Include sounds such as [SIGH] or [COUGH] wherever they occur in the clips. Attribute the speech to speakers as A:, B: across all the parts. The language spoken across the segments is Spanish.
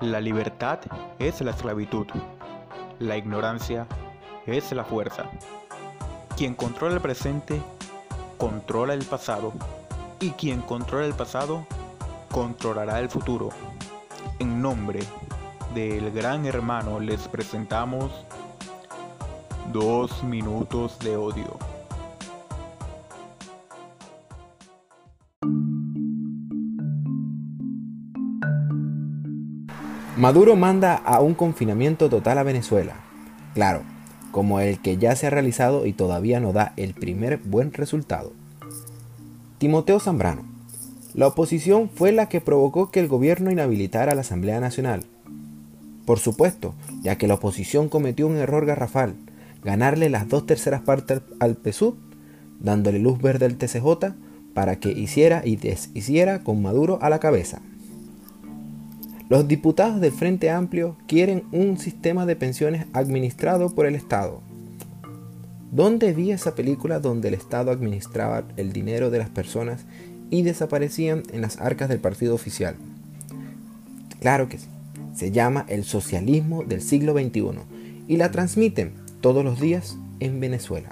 A: La libertad es la esclavitud. La ignorancia es la fuerza. Quien controla el presente, controla el pasado. Y quien controla el pasado, controlará el futuro. En nombre del gran hermano les presentamos dos minutos de odio.
B: Maduro manda a un confinamiento total a Venezuela. Claro, como el que ya se ha realizado y todavía no da el primer buen resultado. Timoteo Zambrano. La oposición fue la que provocó que el gobierno inhabilitara a la Asamblea Nacional. Por supuesto, ya que la oposición cometió un error garrafal, ganarle las dos terceras partes al PSUV, dándole luz verde al TCJ para que hiciera y deshiciera con Maduro a la cabeza. Los diputados del Frente Amplio quieren un sistema de pensiones administrado por el Estado. ¿Dónde vi esa película donde el Estado administraba el dinero de las personas y desaparecían en las arcas del partido oficial? Claro que sí. Se llama el socialismo del siglo XXI y la transmiten todos los días en Venezuela.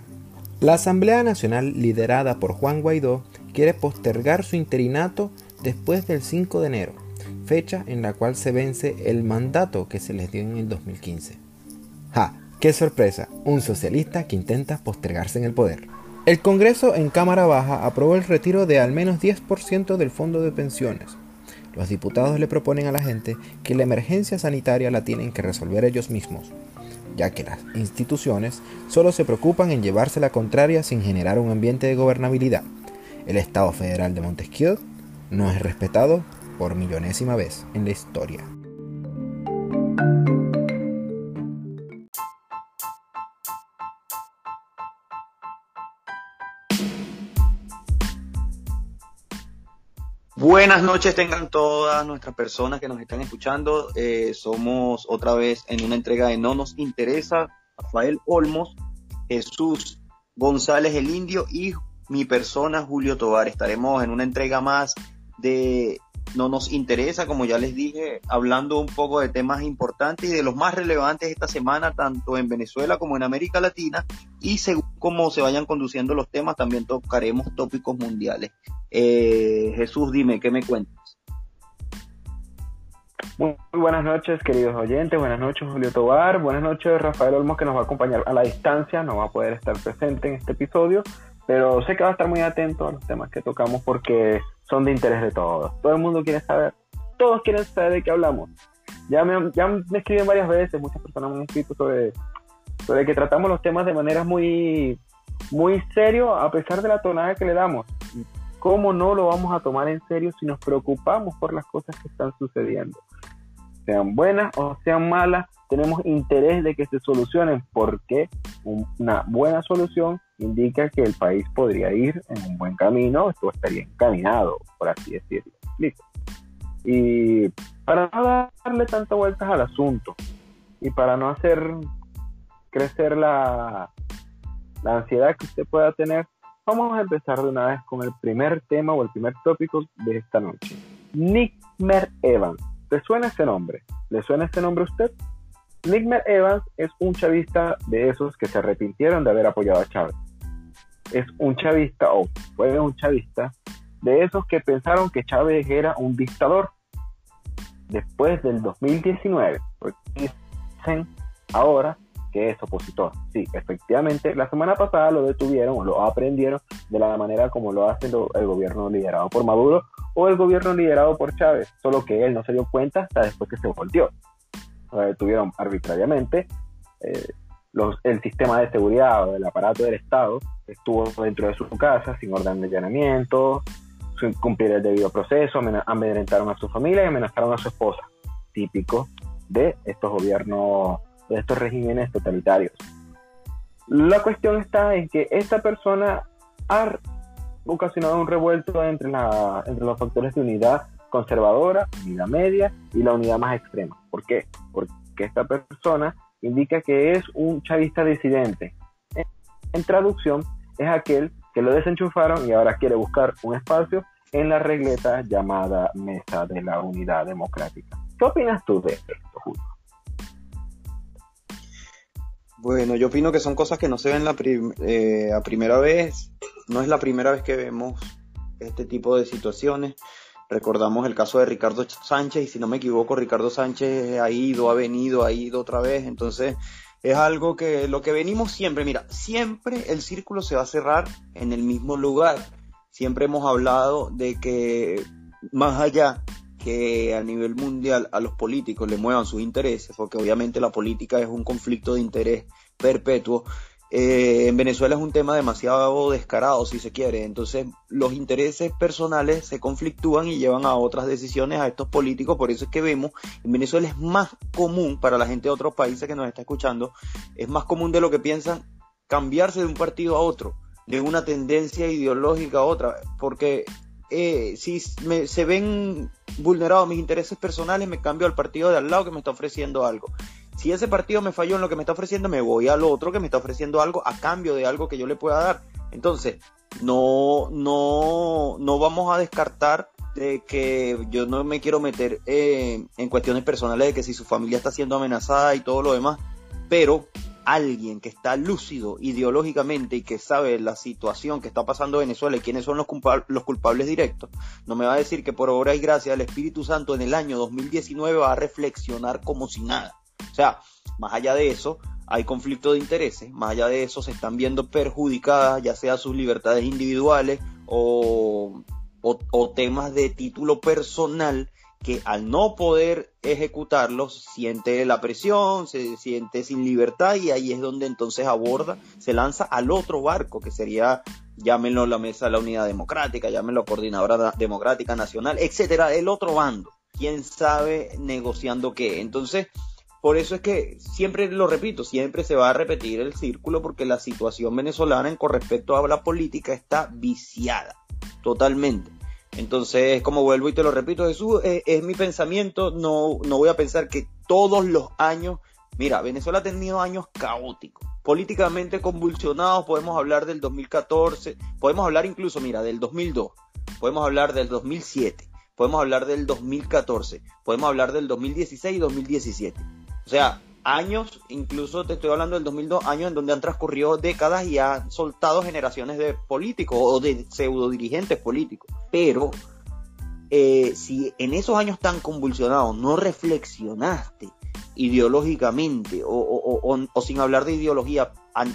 B: La Asamblea Nacional, liderada por Juan Guaidó, quiere postergar su interinato después del 5 de enero fecha en la cual se vence el mandato que se les dio en el 2015. ¡Ja! ¡Qué sorpresa! Un socialista que intenta postergarse en el poder. El Congreso en Cámara Baja aprobó el retiro de al menos 10% del fondo de pensiones. Los diputados le proponen a la gente que la emergencia sanitaria la tienen que resolver ellos mismos, ya que las instituciones solo se preocupan en llevarse la contraria sin generar un ambiente de gobernabilidad. El Estado Federal de Montesquieu no es respetado por millonésima vez en la historia.
C: Buenas noches tengan todas nuestras personas que nos están escuchando. Eh, somos otra vez en una entrega de No nos interesa. Rafael Olmos, Jesús González el Indio y mi persona Julio Tobar. Estaremos en una entrega más de no nos interesa, como ya les dije, hablando un poco de temas importantes y de los más relevantes esta semana, tanto en Venezuela como en América Latina, y según cómo se vayan conduciendo los temas, también tocaremos tópicos mundiales. Eh, Jesús, dime, ¿qué me cuentas?
D: Muy, buenas noches, queridos oyentes. Buenas noches, Julio Tobar. Buenas noches, Rafael Olmos, que nos va a acompañar a la distancia. No va a poder estar presente en este episodio, pero sé que va a estar muy atento a los temas que tocamos porque son de interés de todos. Todo el mundo quiere saber, todos quieren saber de qué hablamos. Ya me, ya me escriben varias veces, muchas personas me han escrito sobre, sobre que tratamos los temas de manera muy, muy serio a pesar de la tonada que le damos. ¿Cómo no lo vamos a tomar en serio si nos preocupamos por las cosas que están sucediendo? Sean buenas o sean malas, tenemos interés de que se solucionen porque una buena solución indica que el país podría ir en un buen camino, esto estaría encaminado, por así decirlo. Y para no darle tantas vueltas al asunto y para no hacer crecer la, la ansiedad que usted pueda tener, vamos a empezar de una vez con el primer tema o el primer tópico de esta noche. Nickmer Evans. ¿Le suena este nombre? ¿Le suena este nombre a usted? Nickmer Evans es un chavista de esos que se arrepintieron de haber apoyado a Chávez es un chavista o fue un chavista de esos que pensaron que Chávez era un dictador después del 2019, porque dicen ahora que es opositor. Sí, efectivamente, la semana pasada lo detuvieron lo aprendieron de la manera como lo hace el gobierno liderado por Maduro o el gobierno liderado por Chávez, solo que él no se dio cuenta hasta después que se volteó. Lo detuvieron arbitrariamente. Eh, el sistema de seguridad o del aparato del Estado estuvo dentro de su casa sin orden de allanamiento, sin cumplir el debido proceso, amedrentaron a su familia y amenazaron a su esposa. típicos de estos gobiernos, de estos regímenes totalitarios. La cuestión está en que esta persona ha ocasionado un revuelto entre, la, entre los factores de unidad conservadora, unidad media y la unidad más extrema. ¿Por qué? Porque esta persona indica que es un chavista disidente. En, traducción, es aquel que lo desenchufaron y ahora quiere buscar un espacio en la regleta llamada Mesa de la Unidad Democrática. ¿Qué opinas tú de esto, Julio?
C: Bueno, yo opino que son cosas que no se ven la eh, a primera vez. No es la primera vez que vemos este tipo de situaciones. Recordamos el caso de Ricardo Sánchez y si no me equivoco, Ricardo Sánchez ha ido, ha venido, ha ido otra vez. Entonces es algo que lo que venimos siempre, mira, siempre el círculo se va a cerrar en el mismo lugar. Siempre hemos hablado de que más allá que a nivel mundial a los políticos le muevan sus intereses, porque obviamente la política es un conflicto de interés perpetuo. Eh, en Venezuela es un tema demasiado descarado, si se quiere. Entonces, los intereses personales se conflictúan y llevan a otras decisiones a estos políticos. Por eso es que vemos, en Venezuela es más común para la gente de otros países que nos está escuchando, es más común de lo que piensan cambiarse de un partido a otro, de una tendencia ideológica a otra, porque eh, si se ven vulnerados mis intereses personales, me cambio al partido de al lado que me está ofreciendo algo. Si ese partido me falló en lo que me está ofreciendo, me voy al otro que me está ofreciendo algo a cambio de algo que yo le pueda dar. Entonces, no, no, no vamos a descartar de que yo no me quiero meter eh, en cuestiones personales de que si su familia está siendo amenazada y todo lo demás, pero alguien que está lúcido ideológicamente y que sabe la situación que está pasando en Venezuela y quiénes son los, los culpables directos, no me va a decir que por obra y gracia del Espíritu Santo en el año 2019 va a reflexionar como si nada. O sea, más allá de eso, hay conflicto de intereses, más allá de eso se están viendo perjudicadas ya sea sus libertades individuales o, o temas de título personal que al no poder ejecutarlos siente la presión, se siente sin libertad y ahí es donde entonces aborda, se lanza al otro barco que sería, llámenlo la mesa de la unidad democrática, llámenlo coordinadora democrática nacional, etcétera, el otro bando, quién sabe negociando qué. Entonces, por eso es que siempre lo repito, siempre se va a repetir el círculo porque la situación venezolana con respecto a la política está viciada totalmente. Entonces, como vuelvo y te lo repito, Jesús, es, es mi pensamiento, no, no voy a pensar que todos los años, mira, Venezuela ha tenido años caóticos, políticamente convulsionados, podemos hablar del 2014, podemos hablar incluso, mira, del 2002, podemos hablar del 2007, podemos hablar del 2014, podemos hablar del 2016 y 2017. O sea, años, incluso te estoy hablando del 2002, años en donde han transcurrido décadas y han soltado generaciones de políticos o de pseudo dirigentes políticos. Pero eh, si en esos años tan convulsionados no reflexionaste ideológicamente o, sin hablar de ideología a,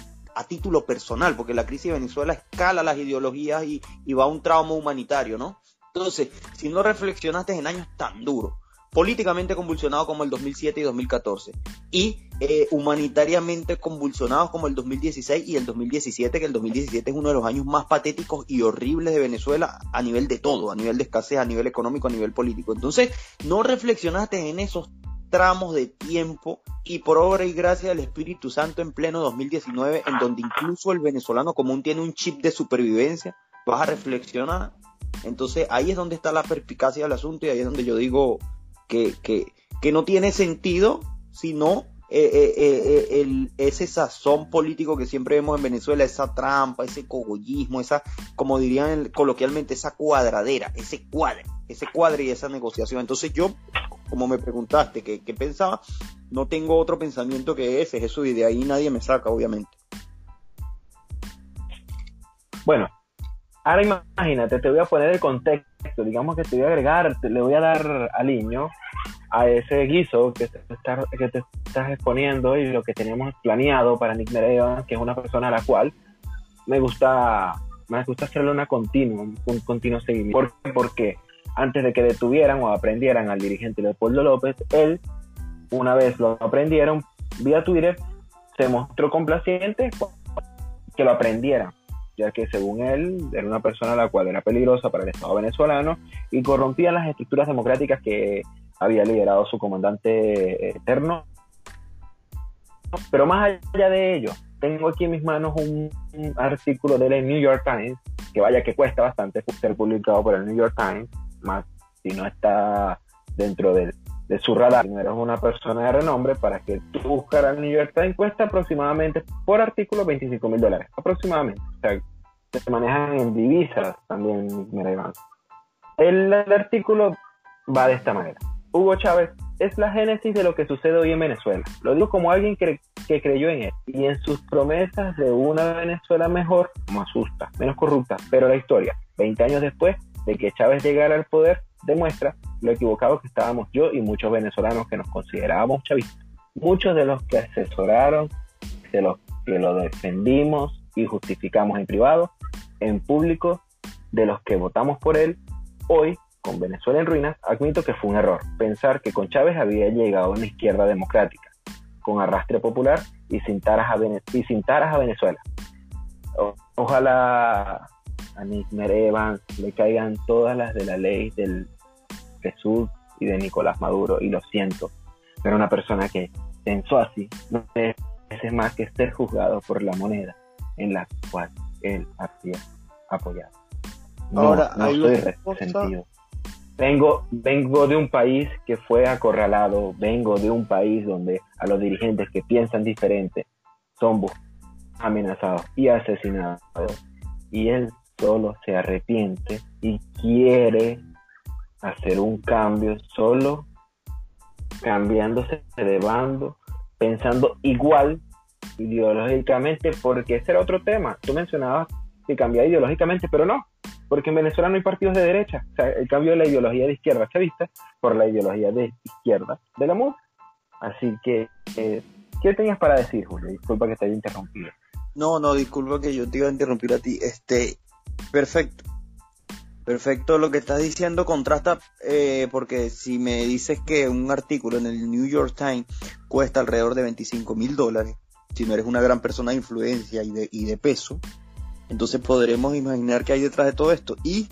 C: título personal, porque la crisis de Venezuela escala las ideologías y, y va a un trauma humanitario, ¿no? Entonces, si no reflexionaste en años tan duros, políticamente convulsionados como el 2007 y 2014 y eh, humanitariamente convulsionados como el 2016 y el 2017, que el 2017 es uno de los años más patéticos y horribles de Venezuela a nivel de todo, a nivel de escasez, a nivel económico, a nivel político. Entonces, no reflexionaste en esos tramos de tiempo y por obra y gracia del Espíritu Santo en pleno 2019, en donde incluso el venezolano común tiene un chip de supervivencia, vas a reflexionar. Entonces ahí es donde está la perspicacia del asunto y ahí es donde yo digo, que, que, no tiene sentido, sino eh, eh, eh, el, ese sazón político que siempre vemos en Venezuela, esa trampa, ese cogollismo, esa, como dirían coloquialmente, esa cuadradera, ese cuadre, ese cuadre y esa negociación. Entonces yo, como me preguntaste qué, qué pensaba, no tengo otro pensamiento que ese, eso, y de ahí nadie me saca, obviamente.
D: Bueno, ahora imagínate, te voy a poner el contexto digamos que te voy a agregar, le voy a dar aliño a ese guiso que te, que te estás exponiendo y lo que teníamos planeado para Nick Mereva, que es una persona a la cual me gusta, me gusta hacerle una continua, un continuo seguimiento. Porque antes de que detuvieran o aprendieran al dirigente Leopoldo López, él, una vez lo aprendieron, vía Twitter, se mostró complaciente que lo aprendieran ya que según él era una persona la cual era peligrosa para el Estado venezolano y corrompía las estructuras democráticas que había liderado su comandante eterno. Pero más allá de ello, tengo aquí en mis manos un, artículo de la New York Times, que vaya que cuesta bastante ser publicado por el New York Times, más si no está dentro de, su radar, no eres una persona de renombre, para que tú buscaras el New York Times cuesta aproximadamente por artículo 25 mil dólares, aproximadamente. O sea, se manejan en divisas también, mira El, el artículo va de esta manera. Hugo Chávez es la génesis de lo que sucede hoy en Venezuela. Lo digo como alguien que, que creyó en él y en sus promesas de una Venezuela mejor, más justa, menos corrupta. Pero la historia, 20 años después de que Chávez llegara al poder, demuestra lo equivocado que estábamos yo y muchos venezolanos que nos considerábamos chavistas. Muchos de los que asesoraron, de los que lo defendimos y justificamos en privado, en público, de los que votamos por él, hoy con Venezuela en ruinas, admito que fue un error pensar que con Chávez había llegado una izquierda democrática, con arrastre popular y sin taras a, a Venezuela. ojalá a Nismer Evans le caigan todas las de la ley del Jesús y de Nicolás Maduro, y lo siento, pero una persona que pensó así no es más que ser juzgado por la moneda en la cual él había apoyado. No, Ahora, no estoy resentido. Vengo, vengo de un país que fue acorralado, vengo de un país donde a los dirigentes que piensan diferente son amenazados y asesinados. Y él solo se arrepiente y quiere hacer un cambio solo cambiándose de bando, pensando igual ideológicamente, porque ese era otro tema. Tú mencionabas que cambiaba ideológicamente, pero no, porque en Venezuela no hay partidos de derecha. O sea, el cambio de la ideología de izquierda chavista por la ideología de izquierda de la MUD. Así que, eh, ¿qué tenías para decir, Julio? Disculpa que te haya interrumpido.
C: No, no, disculpa que yo te iba a interrumpir a ti. Este, perfecto. Perfecto, lo que estás diciendo contrasta eh, porque si me dices que un artículo en el New York Times cuesta alrededor de 25 mil dólares, si no eres una gran persona de influencia y de, y de peso, entonces podremos imaginar que hay detrás de todo esto. Y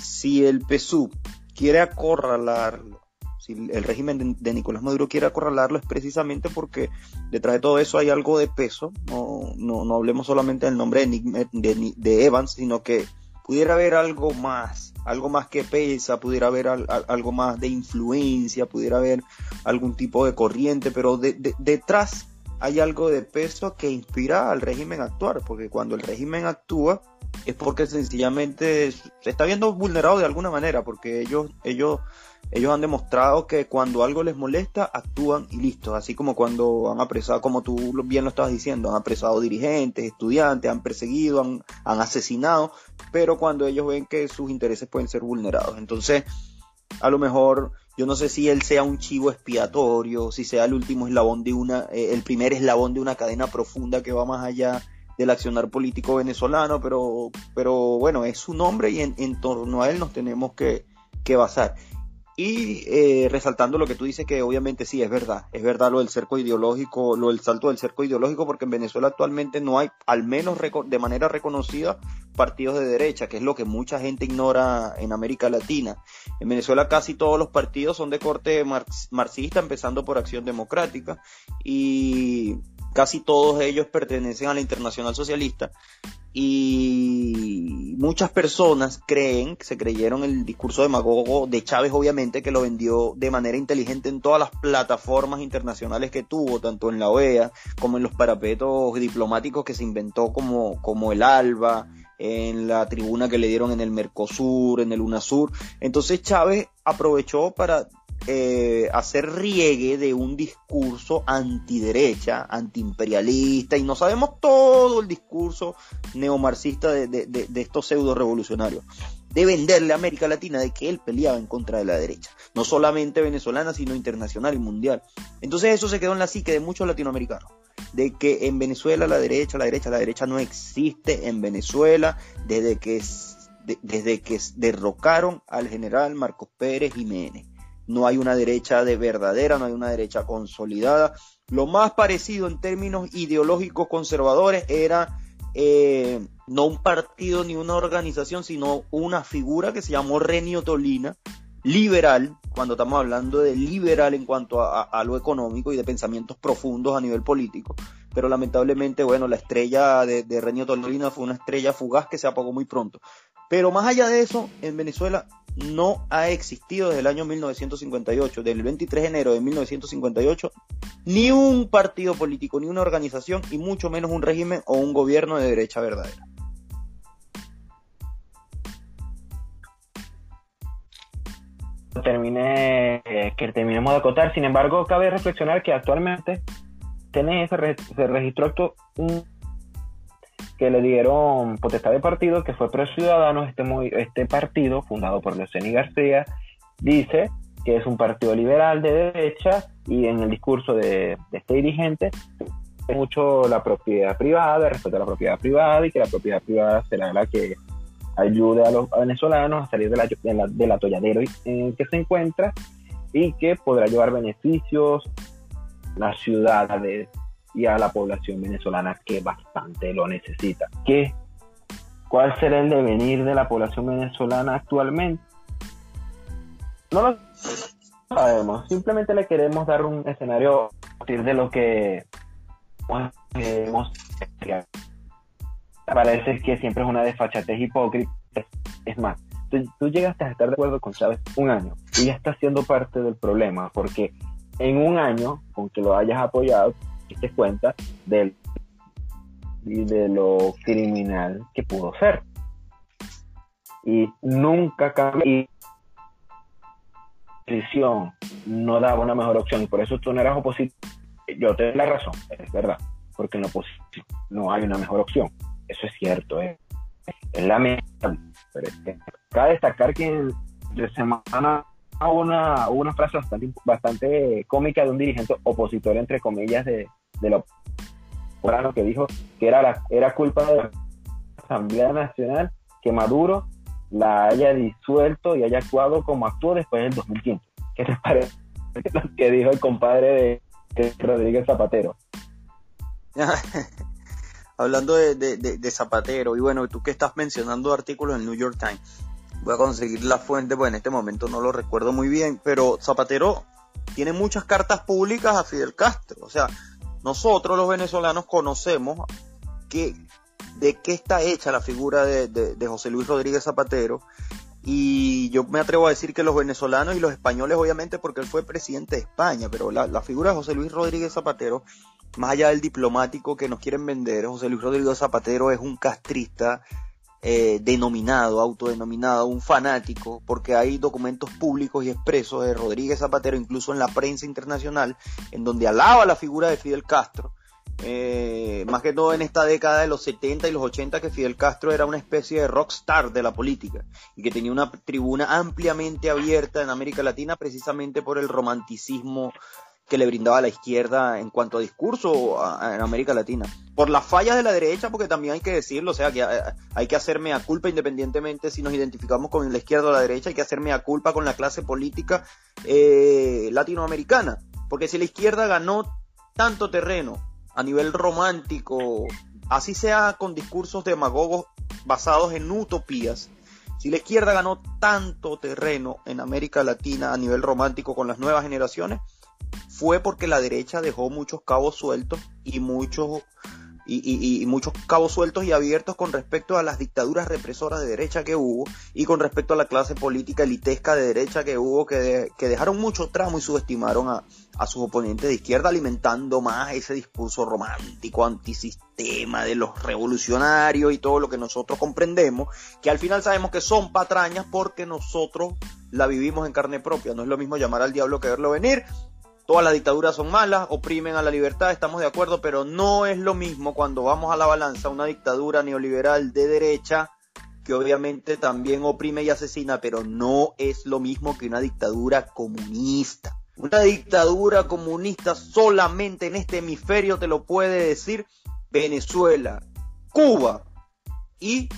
C: si el PSUV quiere acorralarlo, si el régimen de, Nicolás Maduro quiere acorralarlo es precisamente porque detrás de todo eso hay algo de peso. No, no, hablemos solamente del nombre de, de, Evans, sino que pudiera haber algo más, algo más que pesa, pudiera haber algo más de influencia, pudiera haber algún tipo de corriente, pero detrás hay algo de peso que inspira al régimen a actuar, porque cuando el régimen actúa es porque sencillamente se está viendo vulnerado de alguna manera, porque ellos, ellos, ellos han demostrado que cuando algo les molesta, actúan y listo, así como cuando han apresado, como tú bien lo estabas diciendo, han apresado dirigentes, estudiantes, han perseguido, han, han asesinado, pero cuando ellos ven que sus intereses pueden ser vulnerados. Entonces, a lo mejor yo no sé si él sea un chivo expiatorio, si sea el último eslabón de una, eh, el primer eslabón de una cadena profunda que va más allá del accionar político venezolano, pero, pero bueno, es su nombre y en, torno a él nos tenemos que, que basar. Y eh, resaltando lo que tú dices, que obviamente sí, es verdad, es verdad lo del cerco ideológico, lo del salto del cerco ideológico, porque en Venezuela actualmente no hay, al menos de manera reconocida, partidos de derecha, que es lo que mucha gente ignora en América Latina. En Venezuela casi todos los partidos son de corte marxista, empezando por Acción Democrática, y casi todos ellos pertenecen a la Internacional Socialista y muchas personas creen, se creyeron el discurso demagogo de Chávez, obviamente, que lo vendió de manera inteligente en todas las plataformas internacionales que tuvo, tanto en la OEA como en los parapetos diplomáticos que se inventó como, como el ALBA, en la tribuna que le dieron en el Mercosur, en el UNASUR. Entonces Chávez aprovechó para eh, hacer riegue de un discurso antiderecha, antiimperialista, y no sabemos todo el discurso neomarxista de, de, estos pseudo revolucionarios, de venderle a América Latina de que él peleaba en contra de la derecha, no solamente venezolana, sino internacional y mundial. Entonces eso se quedó en la psique de muchos latinoamericanos de que en Venezuela la derecha, la derecha, la derecha no existe en Venezuela desde que, desde que derrocaron al general Marcos Pérez Jiménez no hay una derecha de verdadera, no hay una derecha consolidada. Lo más parecido en términos ideológicos conservadores era eh, no un partido ni una organización, sino una figura que se llamó Renio Tolina, liberal, cuando estamos hablando de liberal en cuanto a, lo económico y de pensamientos profundos a nivel político, pero lamentablemente, bueno, la estrella de, de Renio Tolorina fue una estrella fugaz que se apagó muy pronto. Pero más allá de eso, en Venezuela no ha existido desde el año 1958, del 23 de enero de 1958, ni un partido político, ni una organización, y mucho menos un régimen o un gobierno de derecha verdadera.
D: Termine, eh, que terminemos de acotar, sin embargo, cabe reflexionar que actualmente tiene se, se registró un que le dieron potestad de partido, que fue Pro Ciudadanos, este, este partido, fundado por Luceni García, dice que es un partido liberal de derecha y en el discurso de, este dirigente mucho la propiedad privada, respeto a la propiedad privada y que la propiedad privada será la que ayude a los venezolanos a salir de la, del atolladero en que se encuentra y que podrá llevar beneficios a las ciudades y a la población venezolana que bastante lo necesita. ¿Qué? ¿Cuál será el devenir de la población venezolana actualmente? No lo sabemos, simplemente le queremos dar un escenario a partir de lo que hemos parece que siempre es una desfachatez hipócrita. Es más, tú, tú llegaste a estar de acuerdo con Chávez un año y ya está siendo parte del problema, porque en un año, con que lo hayas apoyado, te cuenta del, y de lo criminal que pudo ser. Y nunca cambió. no daba una mejor opción y por eso tú no eras opositor. Yo te doy la razón, es verdad, porque en oposición no hay una mejor opción. Eso es cierto, es, es lamentable. Pero es que cabe destacar que de semana una, una frase bastante, bastante cómica de un dirigente opositor, entre comillas, de, de lo que dijo que era, la, era culpa de la Asamblea Nacional que Maduro la haya disuelto y haya actuado como actuó después del 2015. ¿Qué te parece [LAUGHS] lo que dijo el compadre de, Rodríguez Zapatero? [LAUGHS]
C: Hablando de, de, Zapatero, y bueno, tú que estás mencionando artículos en el New York Times, voy a conseguir la fuente, pues en este momento no lo recuerdo muy bien, pero Zapatero tiene muchas cartas públicas a Fidel Castro, o sea, nosotros los venezolanos conocemos que, de qué está hecha la figura de, José Luis Rodríguez Zapatero. Y yo me atrevo a decir que los venezolanos y los españoles obviamente porque él fue presidente de España, pero la, la figura de José Luis Rodríguez Zapatero, más allá del diplomático que nos quieren vender, José Luis Rodríguez Zapatero es un castrista eh, denominado, autodenominado, un fanático, porque hay documentos públicos y expresos de Rodríguez Zapatero, incluso en la prensa internacional, en donde alaba la figura de Fidel Castro. Eh, más que todo en esta década de los 70 y los 80 que Fidel Castro era una especie de rockstar de la política y que tenía una tribuna ampliamente abierta en América Latina precisamente por el romanticismo que le brindaba la izquierda en cuanto a discurso en América Latina. Por las fallas de la derecha, porque también hay que decirlo, o sea, que eh, hay que hacerme a culpa independientemente si nos identificamos con la izquierda o la derecha, hay que hacerme a culpa con la clase política eh, latinoamericana. Porque si la izquierda ganó tanto terreno a nivel romántico, así sea con discursos demagogos basados en utopías, si la izquierda ganó tanto terreno en América Latina a nivel romántico con las nuevas generaciones, fue porque la derecha dejó muchos cabos sueltos y muchos y, muchos cabos sueltos y abiertos con respecto a las dictaduras represoras de derecha que hubo y con respecto a la clase política elitesca de derecha que hubo que, que dejaron mucho tramo y subestimaron a, a, sus oponentes de izquierda alimentando más ese discurso romántico antisistema de los revolucionarios y todo lo que nosotros comprendemos que al final sabemos que son patrañas porque nosotros la vivimos en carne propia. No es lo mismo llamar al diablo que verlo venir todas las dictaduras son malas, oprimen a la libertad, estamos de acuerdo, pero no es lo mismo cuando vamos a la balanza una dictadura neoliberal de derecha que obviamente también oprime y asesina, pero no es lo mismo que una dictadura comunista. Una dictadura comunista solamente en este hemisferio te lo puede decir Venezuela, Cuba y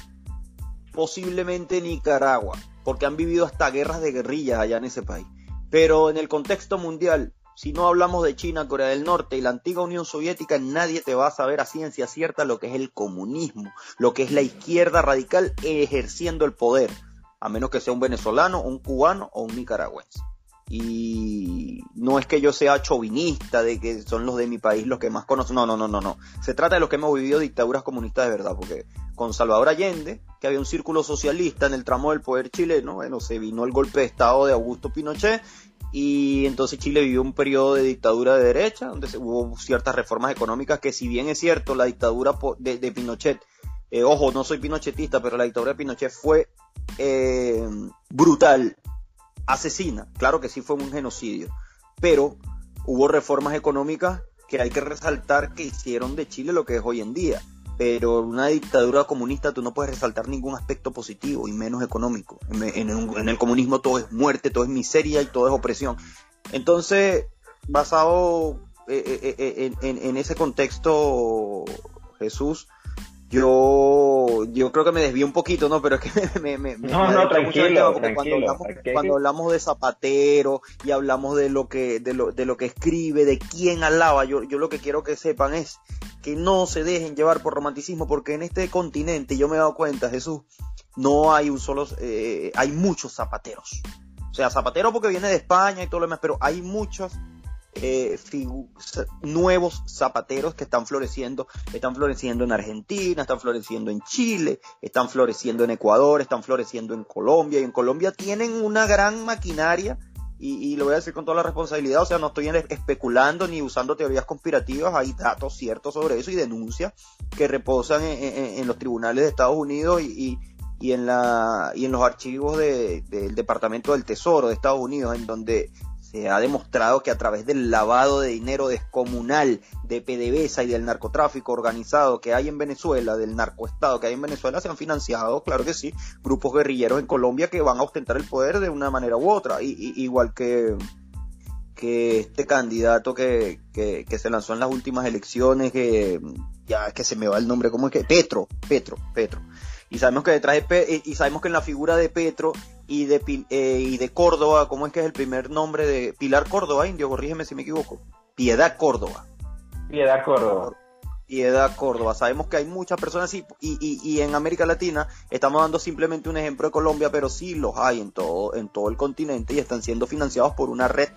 C: posiblemente Nicaragua, porque han vivido hasta guerras de guerrillas allá en ese país. Pero en el contexto mundial, si no hablamos de China, Corea del Norte y la antigua Unión Soviética, nadie te va a saber a ciencia cierta lo que es el comunismo, lo que es la izquierda radical ejerciendo el poder. a menos que sea un venezolano, un cubano o un nicaragüense. Y no es que yo sea chauvinista de que son los de mi país los que más conocen, no, no, no, no, no. Se trata de los que hemos vivido dictaduras comunistas de verdad, porque con Salvador Allende, que había un círculo socialista en el tramo del poder chileno, bueno, se vino el golpe de Estado de Augusto Pinochet y entonces Chile vivió un periodo de dictadura de derecha, donde hubo ciertas reformas económicas que si bien es cierto, la dictadura de, Pinochet, eh, ojo, no soy pinochetista, pero la dictadura de Pinochet fue eh, brutal, asesina, claro que sí fue un genocidio, pero hubo reformas económicas que hay que resaltar que hicieron de Chile lo que es hoy en día pero una dictadura comunista tú no puedes resaltar ningún aspecto positivo y menos económico. En, el comunismo todo es muerte, todo es miseria y todo es opresión. Entonces, basado eh, eh, eh, en, ese contexto, Jesús, yo, yo creo que me desvío un poquito, ¿no? Pero es que [LAUGHS] me, me,
D: no, no, tranquilo,
C: cuando hablamos, de Zapatero y hablamos de lo que, de lo, de lo que escribe, de quién alaba, yo, yo lo que quiero que sepan es que no se dejen llevar por romanticismo, porque en este continente, yo me he dado cuenta, Jesús, no hay un solo, eh, hay muchos zapateros. O sea, zapatero porque viene de España y todo lo demás, pero hay muchos eh, nuevos zapateros que están floreciendo, están floreciendo en Argentina, están floreciendo en Chile, están floreciendo en Ecuador, están floreciendo en Colombia, y en Colombia tienen una gran maquinaria y, lo voy a decir con toda la responsabilidad, o sea, no estoy especulando ni usando teorías conspirativas, hay datos ciertos sobre eso y denuncias que reposan en, los tribunales de Estados Unidos y, en, la, y en los archivos del Departamento del Tesoro de Estados Unidos, en donde se ha demostrado que a través del lavado de dinero descomunal de PDVSA y del narcotráfico organizado que hay en Venezuela, del narcoestado que hay en Venezuela, se han financiado, claro que sí, grupos guerrilleros en Colombia que van a ostentar el poder de una manera u otra, y, igual que, que este candidato que, que, que, se lanzó en las últimas elecciones, que ya que se me va el nombre, ¿cómo es que? Petro, Petro, Petro. Y sabemos que detrás de y sabemos que en la figura de Petro y de, eh, y de Córdoba, ¿cómo es que es el primer nombre de Pilar Córdoba, Indio? Corrígeme si me equivoco. Piedad Córdoba.
D: Piedad Córdoba.
C: Piedad Córdoba. Sabemos que hay muchas personas y, y, y, en América Latina estamos dando simplemente un ejemplo de Colombia, pero sí los hay en todo, en todo el continente y están siendo financiados por una red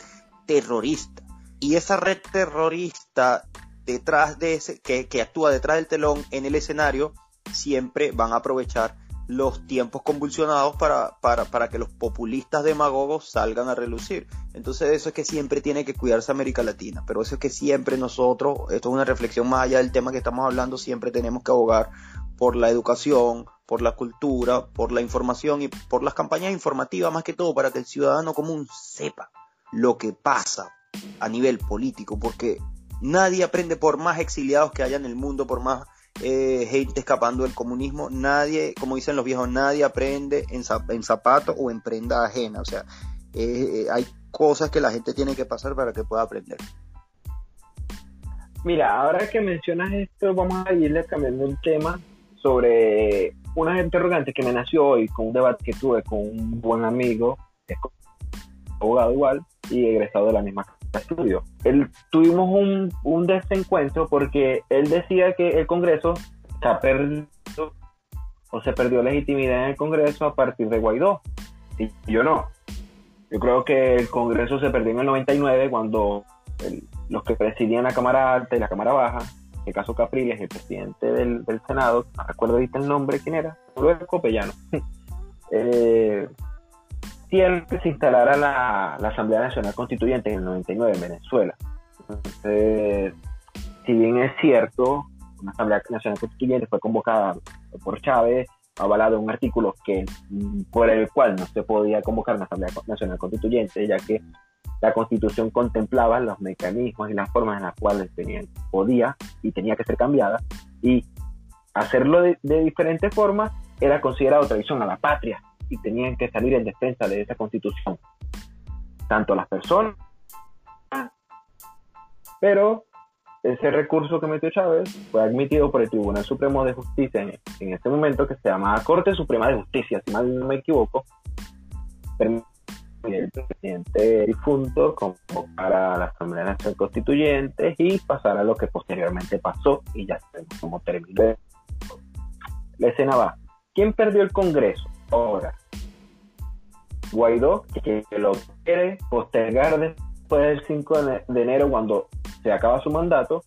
C: terrorista. Y esa red terrorista detrás de ese, que, que actúa detrás del telón en el escenario, siempre van a aprovechar los tiempos convulsionados para, para, para, que los populistas demagogos salgan a relucir. Entonces eso es que siempre tiene que cuidarse América Latina, pero eso es que siempre nosotros, esto es una reflexión más allá del tema que estamos hablando, siempre tenemos que abogar por la educación, por la cultura, por la información y por las campañas informativas más que todo para que el ciudadano común sepa lo que pasa a nivel político, porque nadie aprende por más exiliados que haya en el mundo, por más eh, gente escapando del comunismo, nadie, como dicen los viejos, nadie aprende en, en zapato o en prenda ajena, o sea, eh, eh, hay cosas que la gente tiene que pasar para que pueda aprender.
D: Mira, ahora que mencionas esto, vamos a irle cambiando el tema sobre una interrogante que me nació hoy con un debate que tuve con un buen amigo, abogado igual, y egresado de la misma estudio. Él, tuvimos un, un desencuentro porque él decía que el Congreso se ha perdido o se perdió legitimidad en el Congreso a partir de Guaidó. Y yo no. Yo creo que el Congreso se perdió en el 99 cuando los que presidían la Cámara Alta y la Cámara Baja, en el caso Capriles, el presidente del, Senado, no recuerdo ahorita el nombre, ¿quién era? Luego Copellano. [LAUGHS] eh, que se instalara la, Asamblea Nacional Constituyente en el 99 en Venezuela. Entonces, si bien es cierto, una Asamblea Nacional Constituyente fue convocada por Chávez, avalado un artículo que por el cual no se podía convocar una Asamblea Nacional Constituyente, ya que la Constitución contemplaba los mecanismos y las formas en las cuales podía y tenía que ser cambiada, y hacerlo de, de diferentes formas era considerado traición a la patria y tenían que salir en defensa de esa constitución. Tanto las personas, pero ese recurso que metió Chávez fue admitido por el Tribunal Supremo de Justicia en, en este momento, que se llama Corte Suprema de Justicia, si mal no me equivoco, el presidente difunto para la Asamblea Nacional Constituyente y pasar a lo que posteriormente pasó y ya sabemos cómo terminó. La escena va. ¿Quién perdió el Congreso? Ahora, Guaidó, que, lo quiere postergar después del 5 de enero cuando se acaba su mandato,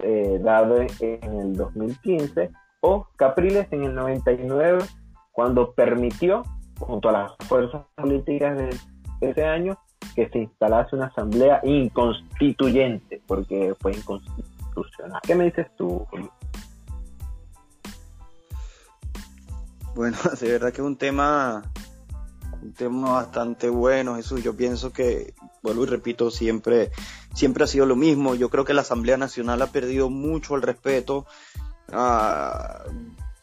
D: eh, dado en el 2015, o Capriles en el 99, cuando permitió, junto a las fuerzas políticas de ese año, que se instalase una asamblea inconstituyente, porque fue inconstitucional. ¿Qué me dices tú,
C: Bueno, [LAUGHS] de verdad que es un tema, un tema bastante bueno, Jesús. Yo pienso que, vuelvo y repito, siempre, siempre ha sido lo mismo. Yo creo que la Asamblea Nacional ha perdido mucho el respeto. Ah,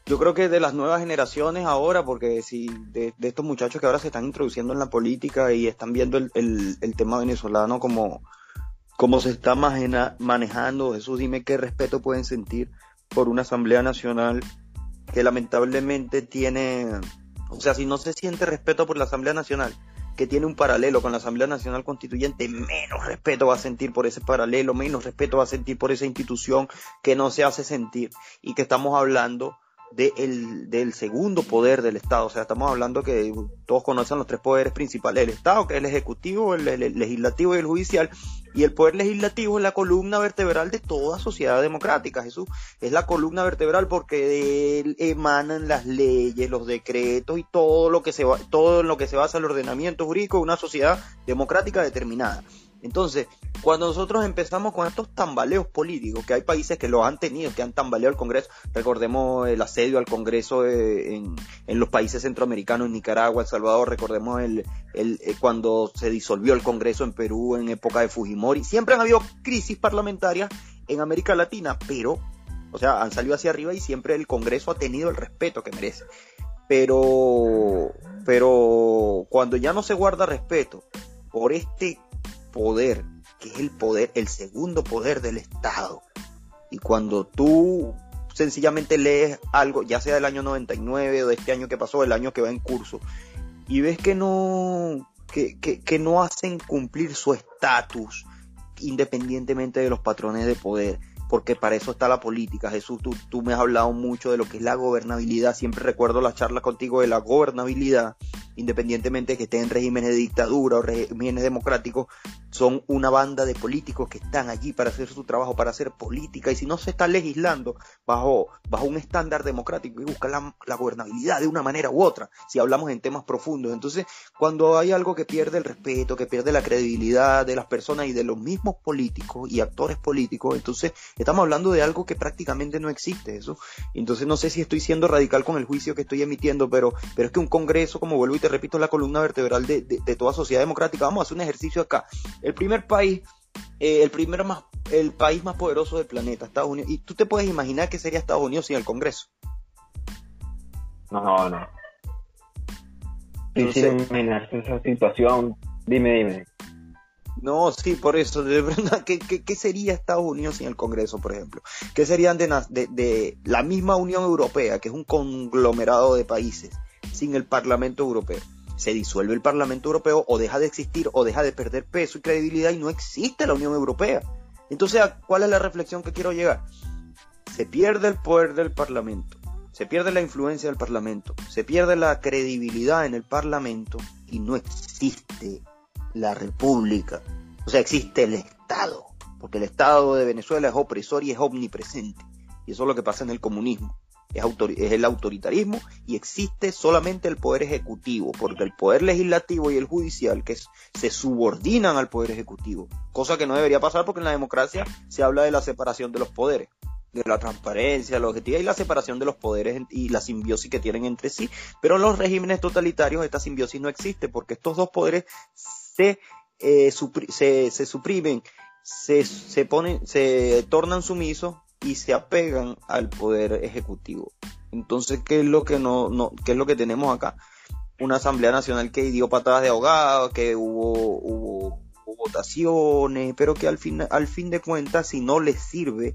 C: yo creo que de las nuevas generaciones ahora, porque si de, estos muchachos que ahora se están introduciendo en la política y están viendo el, el, tema venezolano como, como se está manejando, Jesús, dime qué respeto pueden sentir por una Asamblea Nacional que lamentablemente tiene, o sea, si no se siente respeto por la Asamblea Nacional, que tiene un paralelo con la Asamblea Nacional Constituyente, menos respeto va a sentir por ese paralelo, menos respeto va a sentir por esa institución que no se hace sentir y que estamos hablando del segundo poder del Estado. O sea, estamos hablando que todos conocen los tres poderes principales del Estado, que es el Ejecutivo, el, Legislativo y el Judicial. Y el Poder Legislativo es la columna vertebral de toda sociedad democrática, Jesús. Es la columna vertebral porque de él emanan las leyes, los decretos y todo lo que se va, todo en lo que se basa el ordenamiento jurídico de una sociedad democrática determinada. Entonces, cuando nosotros empezamos con estos tambaleos políticos, que hay países que lo han tenido, que han tambaleado el Congreso, recordemos el asedio al Congreso eh, en, los países centroamericanos, en Nicaragua, El Salvador, recordemos el, eh, cuando se disolvió el Congreso en Perú en época de Fujimori, siempre han habido crisis parlamentarias en América Latina, pero, o sea, han salido hacia arriba y siempre el Congreso ha tenido el respeto que merece. Pero, pero cuando ya no se guarda respeto por este poder, que es el poder, el segundo poder del Estado. Y cuando tú sencillamente lees algo, ya sea del año 99 o de este año que pasó, el año que va en curso, y ves que no, que, que no hacen cumplir su estatus independientemente de los patrones de poder, porque para eso está la política. Jesús, tú, tú, me has hablado mucho de lo que es la gobernabilidad. Siempre recuerdo la charla contigo de la gobernabilidad, independientemente de que estén en regímenes de dictadura o regímenes democráticos, son una banda de políticos que están allí para hacer su trabajo, para hacer política. Y si no se está legislando bajo, bajo un estándar democrático y busca la, la gobernabilidad de una manera u otra, si hablamos en temas profundos. Entonces, cuando hay algo que pierde el respeto, que pierde la credibilidad de las personas y de los mismos políticos y actores políticos, entonces Estamos hablando de algo que prácticamente no existe, eso. Entonces no sé si estoy siendo radical con el juicio que estoy emitiendo, pero, pero es que un Congreso, como vuelvo y te repito, es la columna vertebral de, toda sociedad democrática. Vamos a hacer un ejercicio acá. El primer país, eh, el primer más, el país más poderoso del planeta, Estados Unidos. Y tú te puedes imaginar que sería Estados Unidos sin el Congreso.
D: No, no. Entonces, esa situación. Dime, dime.
C: No, sí, por eso, de verdad, ¿qué, sería Estados Unidos sin el Congreso, por ejemplo? ¿Qué serían de, de, la misma Unión Europea, que es un conglomerado de países, sin el Parlamento Europeo? Se disuelve el Parlamento Europeo o deja de existir o deja de perder peso y credibilidad y no existe la Unión Europea. Entonces, ¿cuál es la reflexión que quiero llegar? Se pierde el poder del Parlamento, se pierde la influencia del Parlamento, se pierde la credibilidad en el Parlamento y no existe la república. O sea, existe el Estado, porque el Estado de Venezuela es opresor y es omnipresente. Y eso es lo que pasa en el comunismo. Es, es el autoritarismo y existe solamente el poder ejecutivo, porque el poder legislativo y el judicial que se subordinan al poder ejecutivo, cosa que no debería pasar porque en la democracia se habla de la separación de los poderes de la transparencia, la objetividad y la separación de los poderes y la simbiosis que tienen entre sí. Pero en los regímenes totalitarios esta simbiosis no existe porque estos dos poderes se, eh, se, se, suprimen, se, se, ponen, se tornan sumisos y se apegan al poder ejecutivo. Entonces, ¿qué es lo que no, no, qué es lo que tenemos acá? Una Asamblea Nacional que dio patadas de ahogado, que hubo, hubo, hubo votaciones, pero que al fin, al fin de cuentas, si no les sirve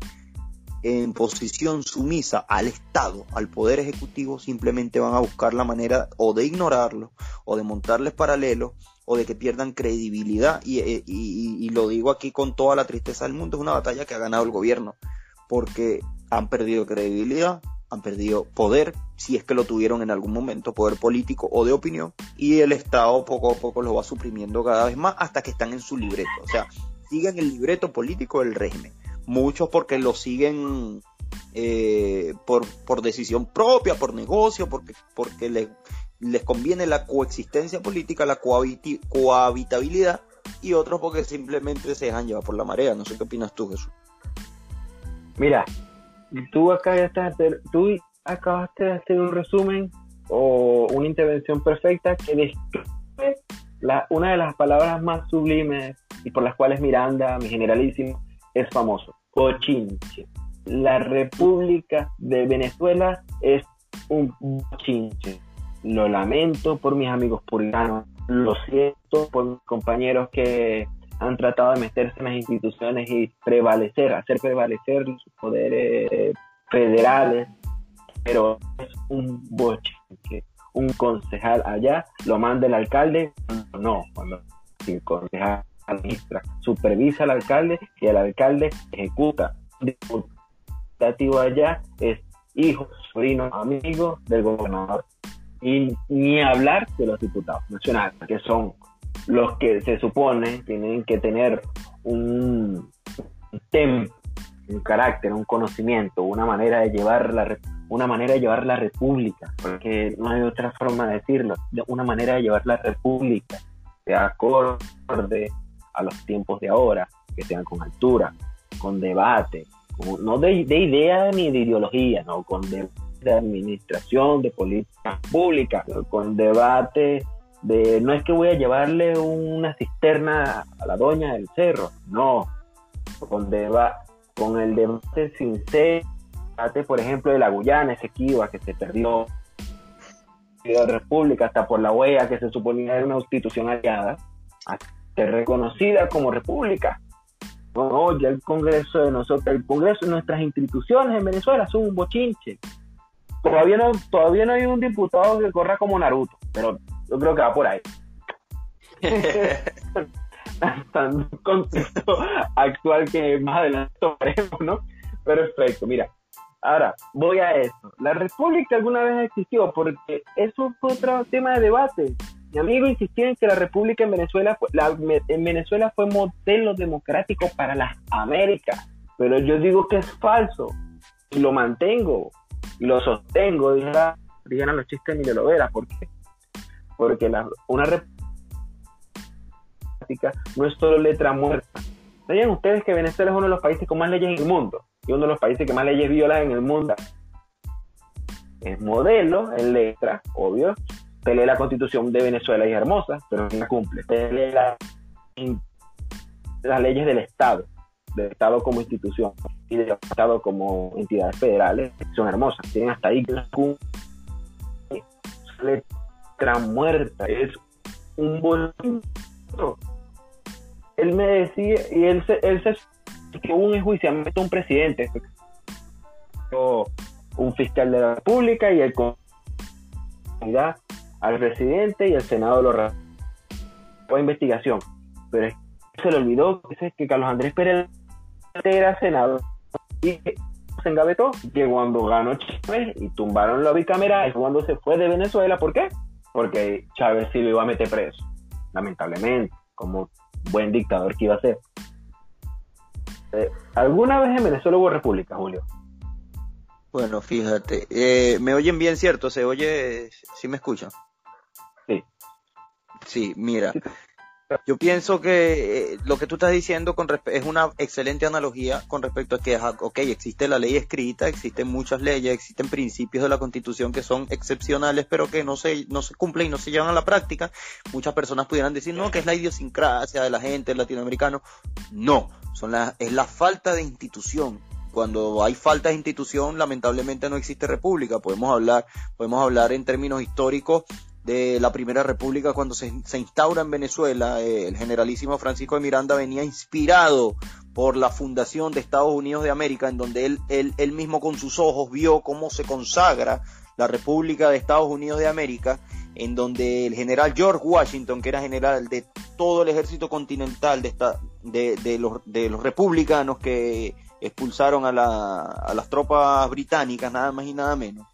C: en posición sumisa al Estado, al Poder Ejecutivo, simplemente van a buscar la manera o de ignorarlo, o de montarles paralelos, o de que pierdan credibilidad. Eh, y, lo digo aquí con toda la tristeza del mundo, es una batalla que ha ganado el gobierno, porque han perdido credibilidad, han perdido poder, si es que lo tuvieron en algún momento, poder político o de opinión, y el Estado poco a poco lo va suprimiendo cada vez más hasta que están en su libreto. O sea, siguen el libreto político del régimen. Muchos porque lo siguen eh, por, por, decisión propia, por negocio, porque, porque les, les conviene la coexistencia política, la cohabitabilidad, y otros porque simplemente se dejan llevar por la marea. No sé qué opinas tú, Jesús.
D: Mira, tú acabaste de hacer, tú acabaste de hacer un resumen o una intervención perfecta que describe una de las palabras más sublimes y por las cuales Miranda, mi generalísimo, es famoso, bochinche. La República de Venezuela es un bochinche. Lo lamento por mis amigos puritanos, lo siento por mis compañeros que han tratado de meterse en las instituciones y prevalecer, hacer prevalecer sus poderes federales, pero es un bochinche. Un concejal allá lo manda el alcalde, no, cuando el concejal administra, supervisa al alcalde y el alcalde ejecuta. Diputativo allá es hijo, sobrino, amigo del gobernador. Y ni hablar de los diputados nacionales, que son los que se supone tienen que tener un, tempo, un carácter, un conocimiento, una manera de llevar la una manera de llevar la república, porque no hay otra forma de decirlo, una manera de llevar la república de acorde a los tiempos de ahora, que sean con altura, con debate, no de, de, idea ni de ideología, no con de, de administración, de política pública, con debate de no es que voy a llevarle una cisterna a la doña del cerro, no, con, deba con el debate sincero, por ejemplo, de la Guyana, ese Kiva que se perdió, la República, hasta por la huella que se suponía era una constitución aliada, ser reconocida como república. No, el Congreso de nosotros, el Congreso de nuestras instituciones en Venezuela son un bochinche. Todavía no, todavía no hay un diputado que corra como Naruto, pero yo creo que va por ahí. [LAUGHS] Tan un contexto actual que más adelante tomaremos, ¿no? Perfecto, mira. Ahora, voy a eso. La República alguna vez existió porque eso fue otro tema de debate. Mi amigo insistía en que la República en Venezuela, fue, en Venezuela fue modelo democrático para las Américas, pero yo digo que es falso y lo mantengo lo sostengo. Dijeron, dijeron los chistes de Miguel Lovera, ¿por qué? porque la, una república no es solo letra muerta. ¿Sabían ustedes que Venezuela es uno de los países con más leyes en el mundo? Y uno de los países que más leyes violan en el mundo. Es modelo en letra, obvio. Se lee la constitución de Venezuela y es hermosa, pero no cumple. Se lee las leyes del Estado, del Estado como institución y del Estado como entidades federales, son hermosas. Tienen hasta ahí muerta, es un bonito. Él me decía, y él se, él se que hubo un enjuiciamiento a un presidente, un fiscal de la República y el al presidente y el Senado lo fue investigación. Pero se le olvidó que Carlos Andrés Pérez era senador y se engavetó que cuando ganó Chávez y tumbaron la bicameral es cuando se fue de Venezuela. ¿Por qué? porque Chávez sí lo iba a meter preso, lamentablemente, como buen dictador que iba a ser. Eh, ¿Alguna vez en Venezuela hubo república, Julio?
C: Bueno, fíjate, eh, ¿me oyen bien, cierto? ¿Se oye? ¿Sí me escuchan?
D: Sí.
C: Sí, mira, yo pienso que eh, lo que tú estás diciendo con es una excelente analogía con respecto a que, ok, existe la ley escrita, existen muchas leyes, existen principios de la Constitución que son excepcionales, pero que no se, no se cumplen y no se llevan a la práctica. Muchas personas pudieran decir, no, que es la idiosincrasia de la gente, latinoamericano. No, son la, es la falta de institución. Cuando hay falta de institución, lamentablemente no existe república. Podemos hablar, podemos hablar en términos históricos de la Primera República cuando se, instaura en Venezuela, eh, el generalísimo Francisco de Miranda venía inspirado por la fundación de Estados Unidos de América, en donde él, él, él mismo con sus ojos vio cómo se consagra la República de Estados Unidos de América, en donde el general George Washington, que era general de todo el ejército continental de, esta, de, de, los, de los republicanos que expulsaron a, las tropas británicas, nada más y nada menos,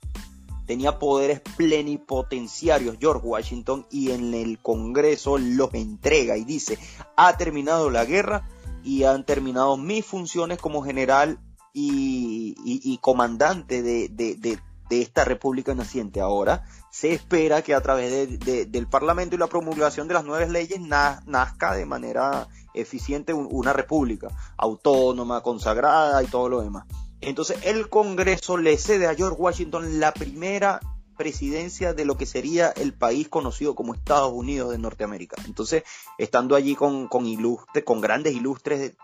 C: tenía poderes plenipotenciarios George Washington y en el Congreso los entrega y dice, ha terminado la guerra y han terminado mis funciones como general y, comandante de, esta república naciente. Ahora se espera que a través del Parlamento y la promulgación de las nuevas leyes nazca de manera eficiente una república autónoma, consagrada y todo lo demás. Entonces el Congreso le cede a George Washington la primera presidencia de lo que sería el país conocido como Estados Unidos de Norteamérica. Entonces, estando allí con, con, con grandes ilustres